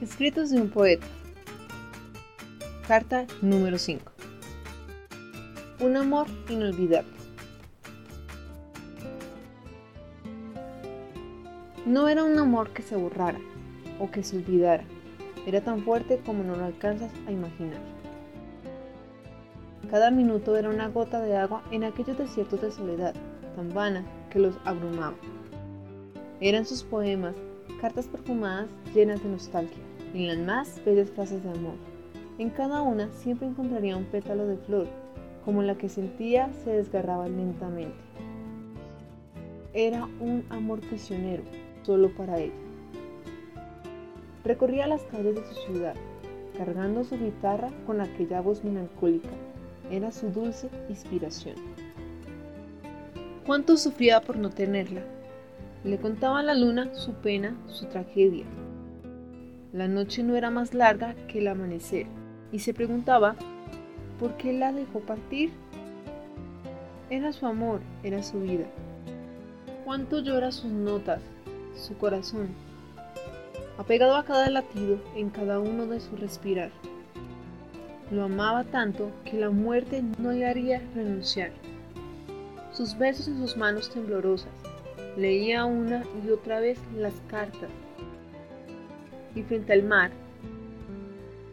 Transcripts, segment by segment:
Escritos de un poeta. Carta número 5. Un amor inolvidable. No era un amor que se borrara o que se olvidara. Era tan fuerte como no lo alcanzas a imaginar. Cada minuto era una gota de agua en aquellos desiertos de soledad, tan vana que los abrumaba. Eran sus poemas, cartas perfumadas llenas de nostalgia en las más bellas frases de amor. En cada una siempre encontraría un pétalo de flor, como la que sentía se desgarraba lentamente. Era un amor prisionero, solo para ella. Recorría las calles de su ciudad, cargando su guitarra con aquella voz melancólica. Era su dulce inspiración. Cuánto sufría por no tenerla. Le contaba a la luna su pena, su tragedia, la noche no era más larga que el amanecer y se preguntaba por qué la dejó partir. Era su amor, era su vida. Cuánto llora sus notas, su corazón, apegado a cada latido en cada uno de su respirar. Lo amaba tanto que la muerte no le haría renunciar. Sus besos en sus manos temblorosas, leía una y otra vez las cartas y frente al mar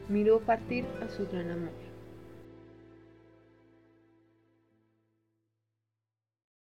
miró partir a su gran amor.